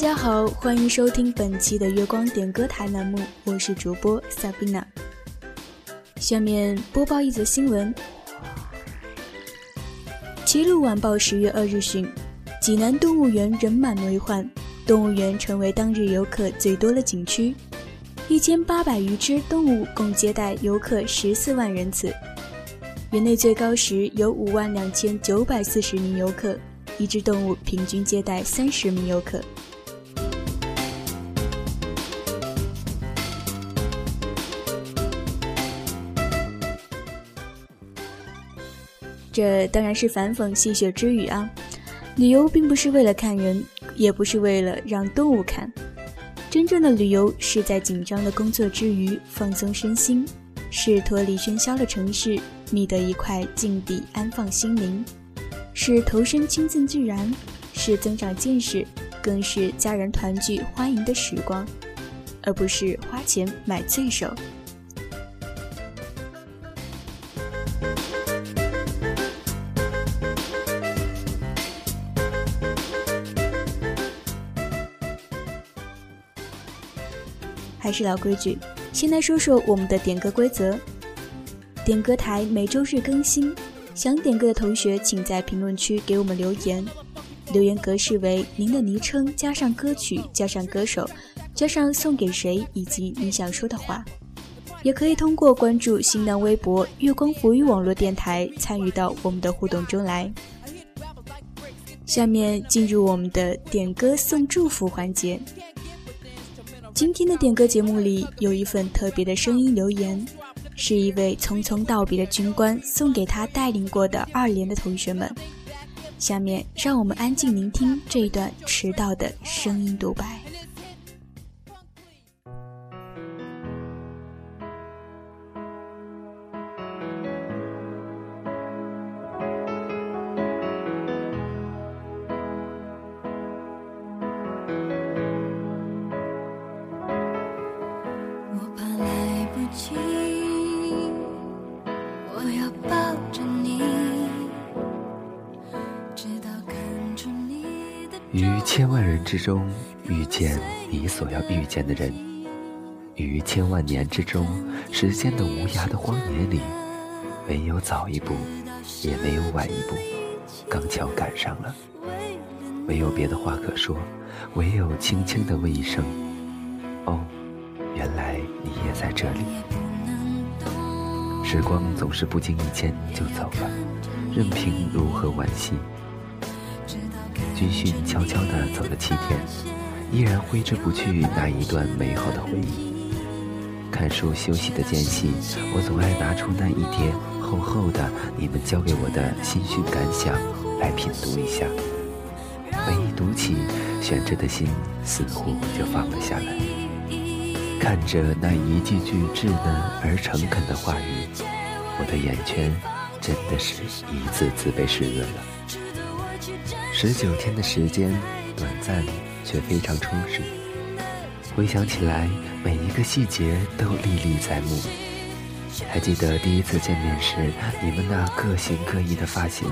大家好，欢迎收听本期的月光点歌台栏目，我是主播 Sabina。下面播报一则新闻：齐鲁晚报十月二日讯，济南动物园人满为患，动物园成为当日游客最多的景区，一千八百余只动物共接待游客十四万人次。园内最高时有五万两千九百四十名游客，一只动物平均接待三十名游客。这当然是反讽戏谑之语啊！旅游并不是为了看人，也不是为了让动物看。真正的旅游是在紧张的工作之余放松身心，是脱离喧嚣的城市，觅得一块静地安放心灵，是投身亲近自然，是增长见识，更是家人团聚欢迎的时光，而不是花钱买罪受。还是老规矩，先来说说我们的点歌规则。点歌台每周日更新，想点歌的同学请在评论区给我们留言。留言格式为您的昵称加上歌曲加上歌手加上送给谁以及你想说的话。也可以通过关注新浪微博“月光浮语网络电台”参与到我们的互动中来。下面进入我们的点歌送祝福环节。今天的点歌节目里有一份特别的声音留言，是一位匆匆道别的军官送给他带领过的二连的同学们。下面让我们安静聆听这一段迟到的声音独白。之中遇见你所要遇见的人，于千万年之中，时间的无涯的荒野里，没有早一步，也没有晚一步，刚巧赶上了。没有别的话可说，唯有轻轻的问一声：“哦，原来你也在这里。”时光总是不经意间就走了，任凭如何惋惜。军训悄悄地走了七天，依然挥之不去那一段美好的回忆。看书休息的间隙，我总爱拿出那一叠厚厚的你们教给我的新训感想来品读一下。每一读起，悬着的心似乎就放了下来。看着那一句句稚嫩而诚恳的话语，我的眼圈真的是一次次被湿润了。十九天的时间，短暂却非常充实。回想起来，每一个细节都历历在目。还记得第一次见面时，你们那各形各异的发型；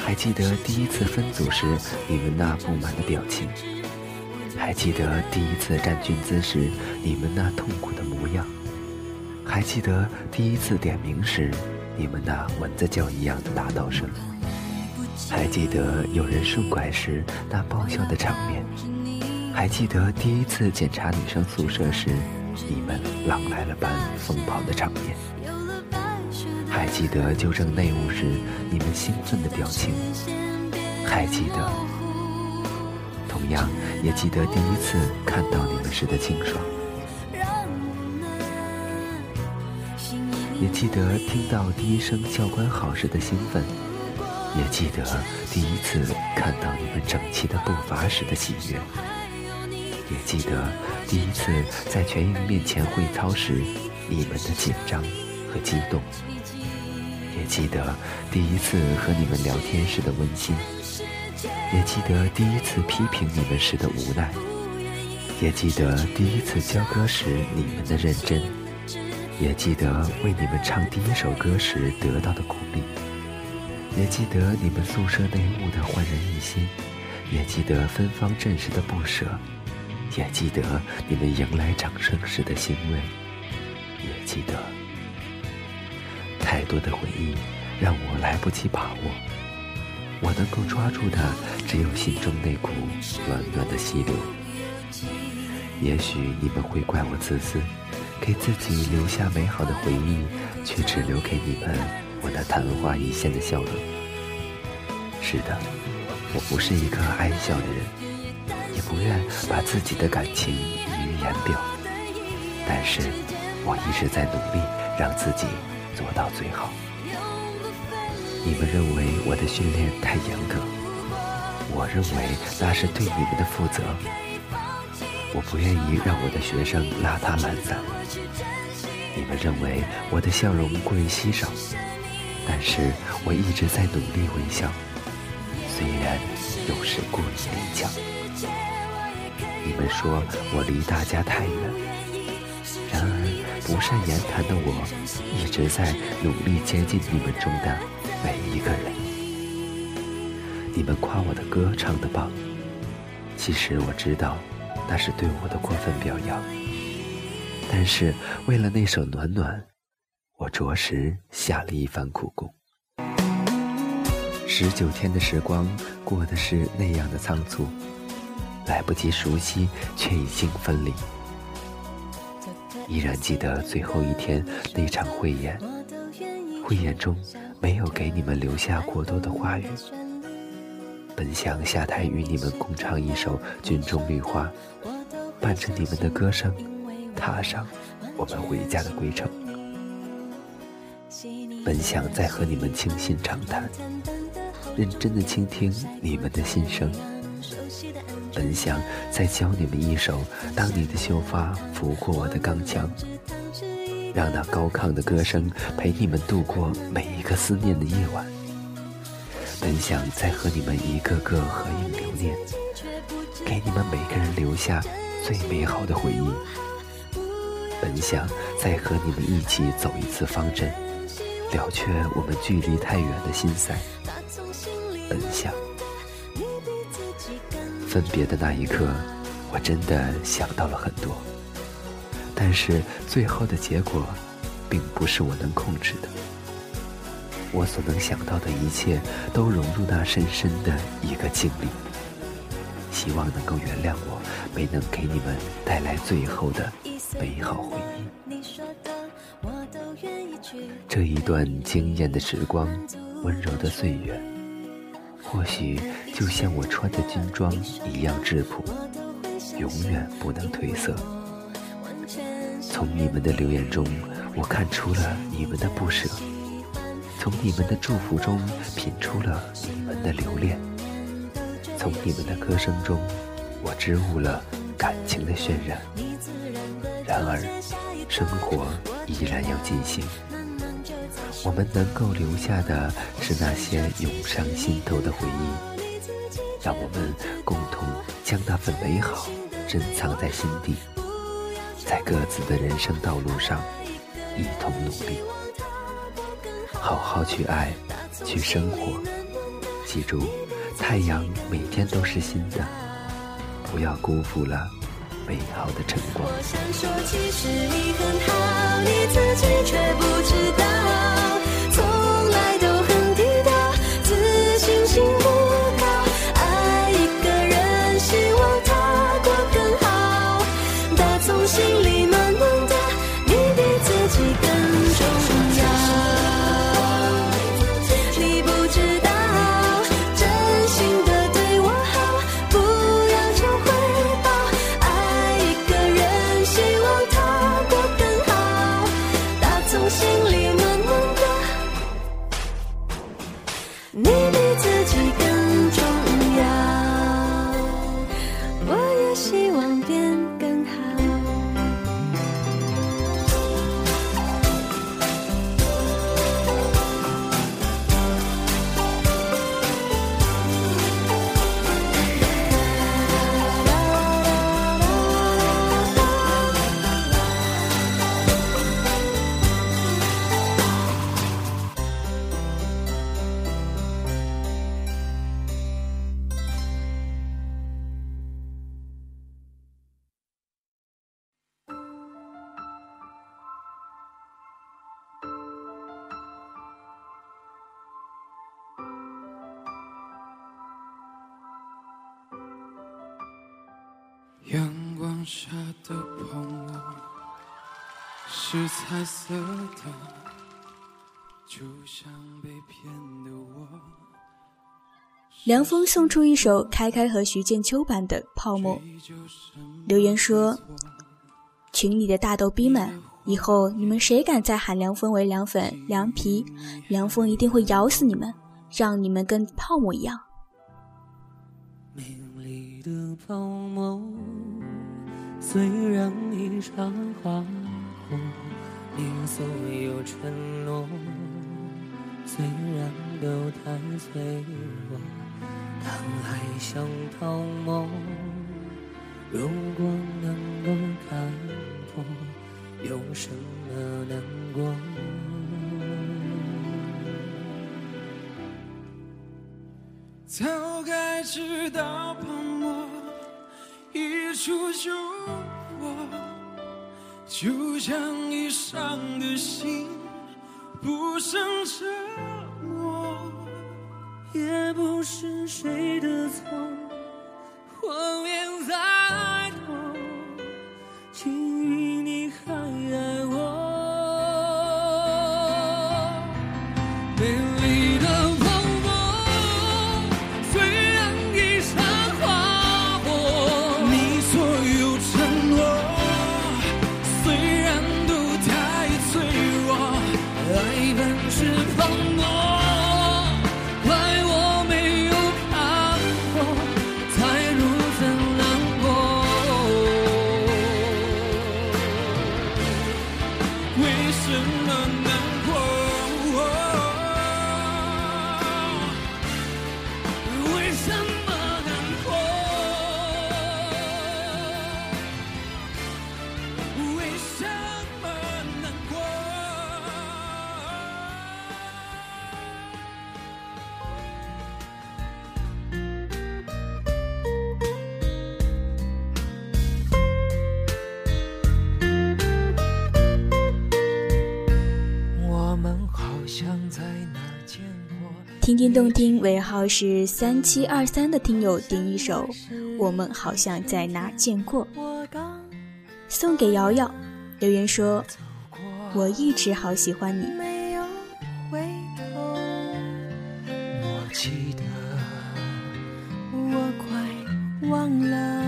还记得第一次分组时，你们那不满的表情；还记得第一次站军姿时，你们那痛苦的模样；还记得第一次点名时，你们那蚊子叫一样的大道声。还记得有人顺拐时那爆笑的场面，还记得第一次检查女生宿舍时你们狼来了般疯跑的场面，还记得纠正内务时你们兴奋的表情，还记得，同样也记得第一次看到你们时的清爽，也记得听到第一声教官好时的兴奋。也记得第一次看到你们整齐的步伐时的喜悦，也记得第一次在全营面前会操时你们的紧张和激动，也记得第一次和你们聊天时的温馨，也记得第一次批评你们时的无奈，也记得第一次教歌时你们的认真，也记得为你们唱第一首歌时得到的鼓励。也记得你们宿舍内务的焕然一新，也记得芬芳阵时的不舍，也记得你们迎来掌声时的欣慰，也记得太多的回忆让我来不及把握。我能够抓住的只有心中那股暖暖的溪流。也许你们会怪我自私，给自己留下美好的回忆，却只留给你们我那昙花一现的笑容。是的，我不是一个爱笑的人，也不愿把自己的感情溢于言表。但是，我一直在努力让自己做到最好。你们认为我的训练太严格，我认为那是对你们的负责。我不愿意让我的学生邋遢懒散。你们认为我的笑容过于稀少，但是我一直在努力微笑，虽然有时过于勉强。你们说我离大家太远，然而不善言谈的我，一直在努力接近你们中的。每一个人，你们夸我的歌唱得棒，其实我知道那是对我的过分表扬。但是为了那首《暖暖》，我着实下了一番苦功。十九天的时光过的是那样的仓促，来不及熟悉，却已经分离。依然记得最后一天那场汇演，汇演中。没有给你们留下过多的话语，本想下台与你们共唱一首《军中绿花》，伴着你们的歌声，踏上我们回家的归程。本想再和你们倾心长谈，认真的倾听你们的心声。本想再教你们一首《当你的秀发拂过我的钢枪》。让那高亢的歌声陪你们度过每一个思念的夜晚。本想再和你们一个个合影留念，给你们每个人留下最美好的回忆。本想再和你们一起走一次方阵，了却我们距离太远的心塞。本想分别的那一刻，我真的想到了很多。但是最后的结果，并不是我能控制的。我所能想到的一切，都融入那深深的一个经历。希望能够原谅我，没能给你们带来最后的美好回忆。你说的这一段惊艳的时光，温柔的岁月，或许就像我穿的军装一样质朴，永远不能褪色。从你们的留言中，我看出了你们的不舍；从你们的祝福中，品出了你们的留恋；从你们的歌声中，我知悟了感情的渲染。然而，生活依然要进行，我们能够留下的是那些涌上心头的回忆，让我们共同将那份美好珍藏在心底。在各自的人生道路上，一同努力，好好去爱，去生活。记住，太阳每天都是新的，不要辜负了美好的晨光。下是彩色的，就像被骗的我。凉风送出一首开开和徐建秋版的《泡沫》，留言说：“群里的大逗逼们，以后你们谁敢再喊凉风为凉粉、凉皮，凉风一定会咬死你们，让你们跟泡沫一样。”的泡沫虽然已场花火，你所有承诺虽然都太脆弱，当爱像泡沫，如果能够看破，有什么难过？早该知道泡沫一触就破，就像已伤的心不胜折磨，也不是谁的错，谎言再多，请允你还爱我。听听动听，尾号是三七二三的听友点一首《我们好像在哪见过》，送给瑶瑶。留言说：“我一直好喜欢你。”我记得，我快忘了，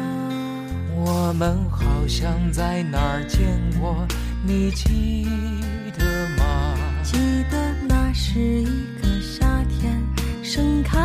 我们好像在哪儿见过，你记？是一个夏天。盛开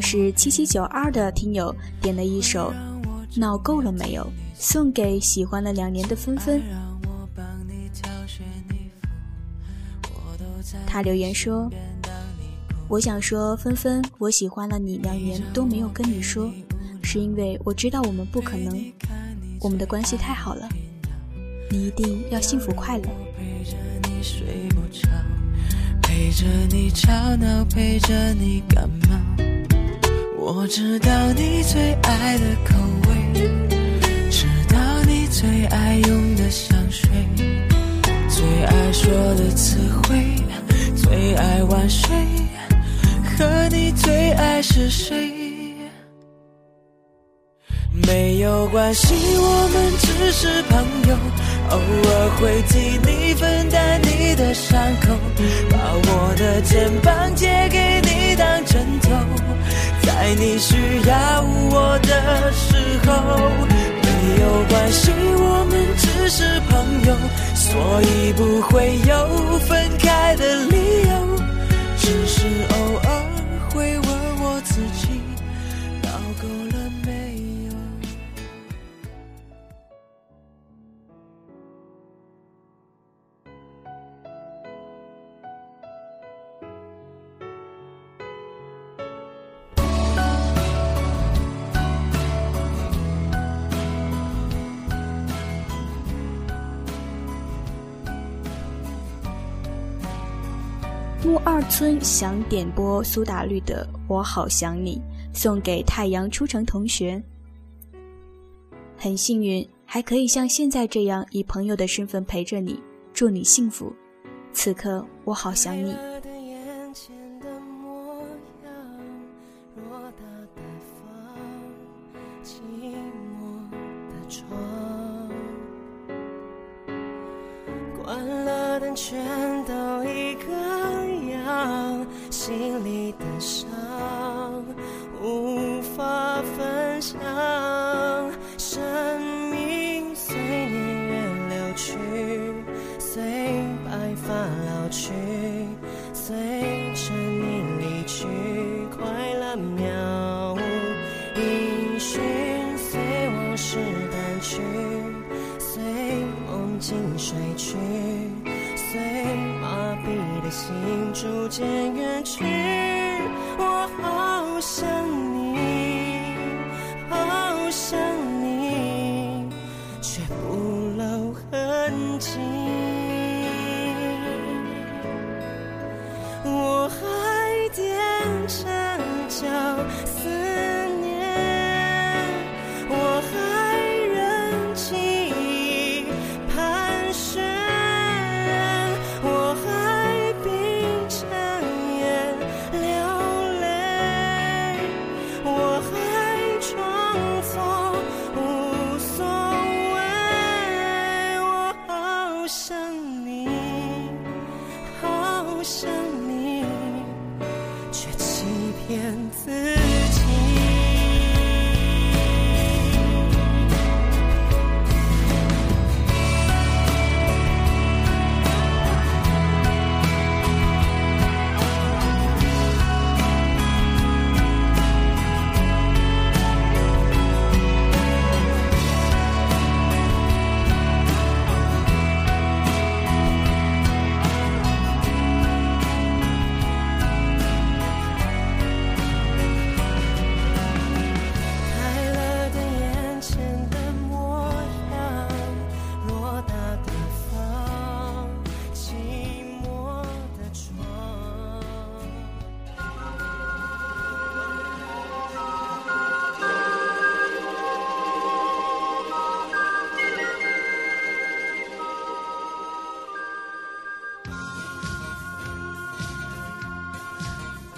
是七七九二的听友点了一首《闹够了没有》，送给喜欢了两年的纷纷。他留言说：“我想说，纷纷，我喜欢了你两年都没有跟你说，是因为我知道我们不可能，我们的关系太好了，你一定要幸福快乐。”陪着你吵闹，陪着你感冒。我知道你最爱的口味，知道你最爱用的香水，最爱说的词汇，最爱晚睡，和你最爱是谁？没有关系，我们只是朋友。偶尔会替你分担你的伤口，把我的肩膀借给你当枕头，在你需要我的时候，没有关系，我们只是朋友，所以不会有分开的理由，只是偶尔会问我自己，村想点播苏打绿的《我好想你》，送给太阳出城同学。很幸运，还可以像现在这样以朋友的身份陪着你，祝你幸福。此刻我好想你。分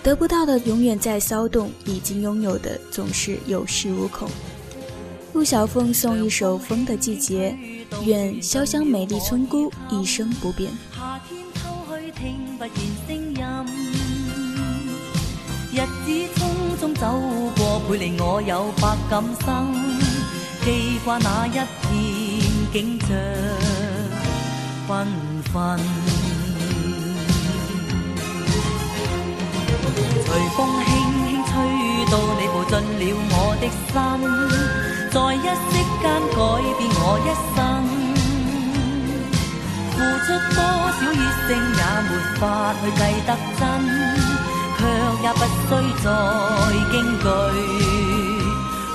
得不到的永远在骚动，已经拥有的总是有恃无恐。陆小凤送一首《风的季节》，愿潇湘美丽村姑一生不变。夏天偷去聽不見聲音，日子匆匆走過，倍離我有百感生，記掛那一片景象繽紛。随风轻轻吹到你步进了我的心，在一息间改变我一生。付出多少熱誠也没法去计得真，却也不需再惊惧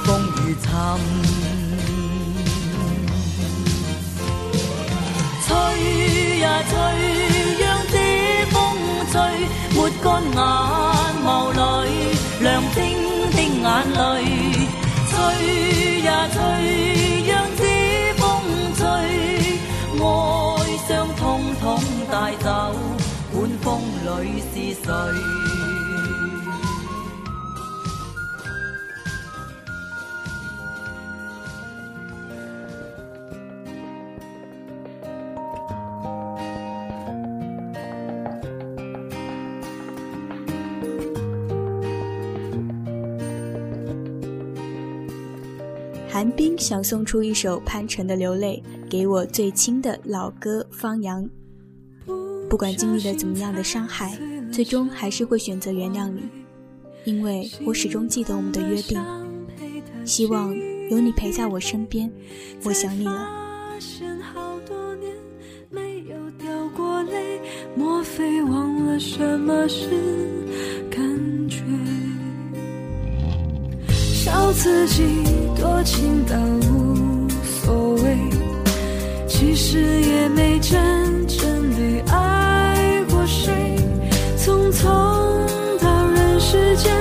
风雨沉。吹呀吹，让这风吹，抹干眼眼泪吹呀吹让这风吹。哀伤通通带走管风里是谁？想送出一首潘辰的《流泪》，给我最亲的老哥方洋。不管经历了怎么样的伤害，最终还是会选择原谅你，因为我始终记得我们的约定。希望有你陪在我身边，我想你了。莫非忘了什么是感觉？笑自己多情到无所谓，其实也没真正的爱过谁。匆匆到人世间，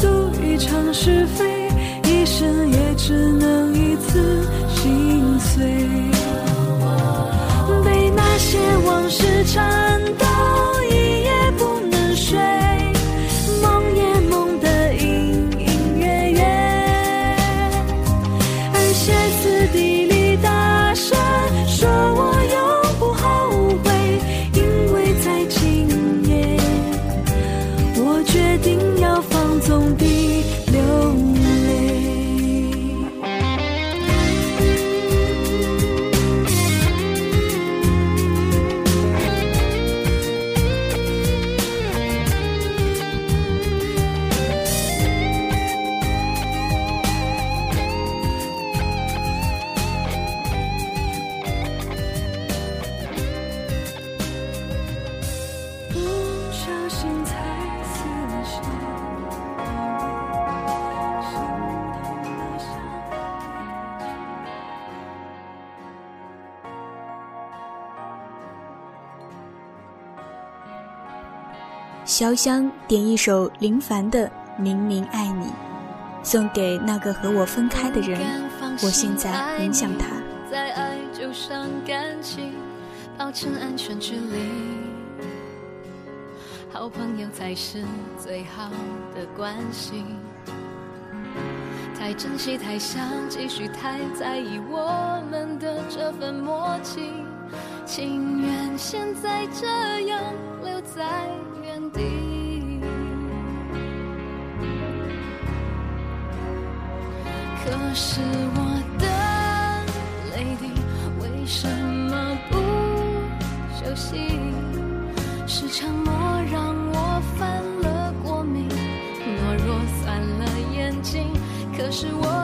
赌一场是非，一生也只能一次心碎。被那些往事缠。潇湘点一首林凡的《明明爱你》，送给那个和我分开的人。我现在很想他。再爱就伤感情，保持安全距离。好朋友才是最好的关系。太珍惜，太想继续，太在意我们的这份默契，情愿现在这样留在。可是我的泪滴为什么不休息？是沉默让我犯了过敏，懦弱酸了眼睛。可是我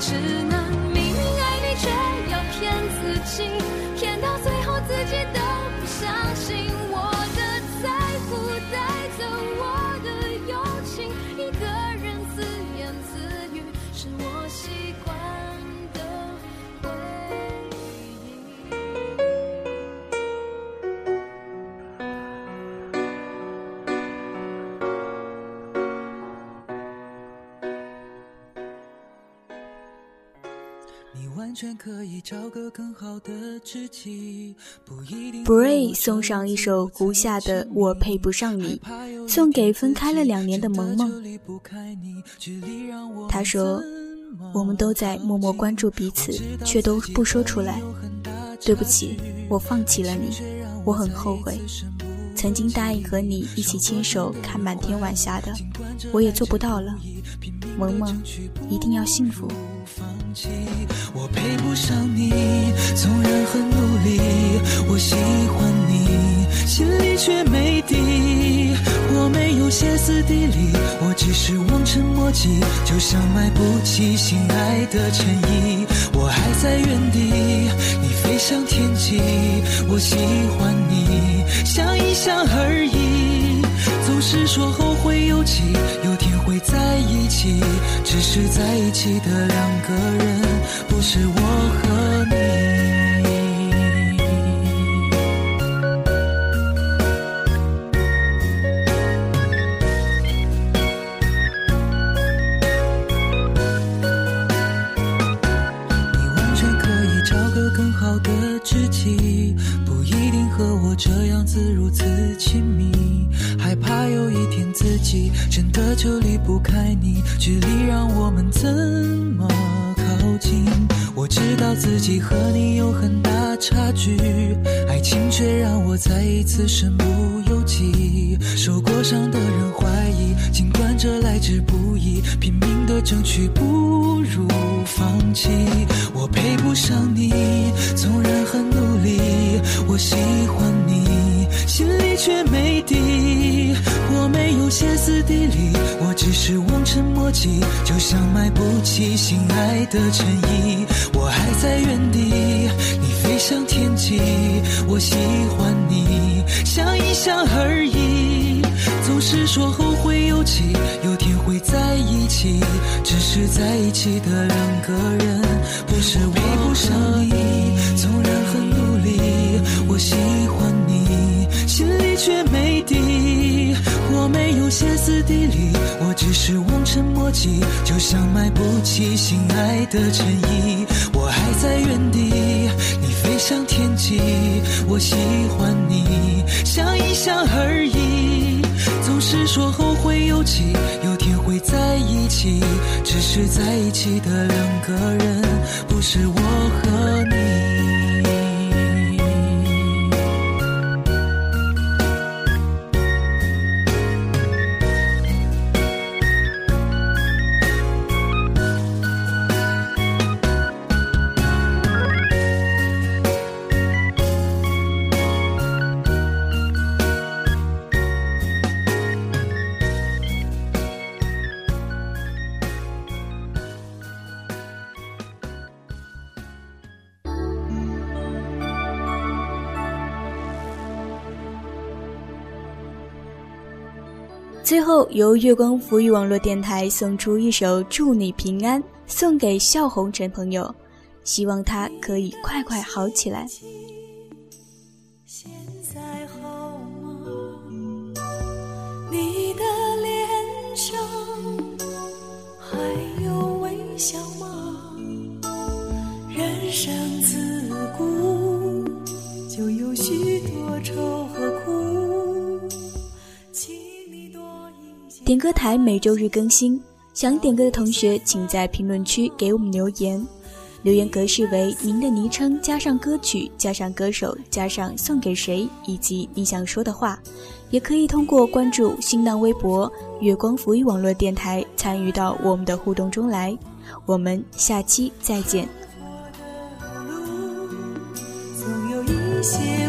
只能明明爱你，却要骗自己，Bray 送上一首胡夏的《我配不上你》，送给分开了两年的萌萌。他说：“我们都在默默关注彼此，却都不说出来。对不起，我放弃了你，我很后悔。曾经答应和你一起牵手看满天晚霞的，我也做不到了。萌萌，一定要幸福。”我配不上你，纵然很努力，我喜欢你，心里却没底。我没有歇斯底里，我只是望尘莫及，就像买不起心爱的衬衣。我还在原地，你飞向天际，我喜欢你，想一想而已。不是说后会有期，有天会在一起，只是在一起的两个人，不是我和你。真的就离不开你，距离让我们怎么靠近？我知道自己和你有很大差距，爱情却让我再一次身不由己。受过伤的人怀疑，尽管这来之不易，拼命的争取不如放弃。我配不上你，纵然很努力，我喜欢只是望尘莫及，就像买不起心爱的衬衣。我还在原地，你飞向天际，我喜欢你，想一想而已。总是说后会有期，有天会在一起，只是在一起的两个人，不是配不上你。纵然很努力，我喜欢你，心里却没。歇斯底里，我只是望尘莫及，就像买不起心爱的衬衣。我还在原地，你飞向天际，我喜欢你，想一想而已。总是说后会有期，有天会在一起，只是在一起的两个人，不是我和你。最后，由月光浮语网络电台送出一首《祝你平安》，送给笑红尘朋友，希望他可以快快好起来。现在好吗？你的脸上还有微笑吗？人生自古就有许多愁点歌台每周日更新，想点歌的同学请在评论区给我们留言。留言格式为您的昵称加上歌曲加上歌手加上送给谁以及你想说的话，也可以通过关注新浪微博“月光浮语网络电台”参与到我们的互动中来。我们下期再见。总有一些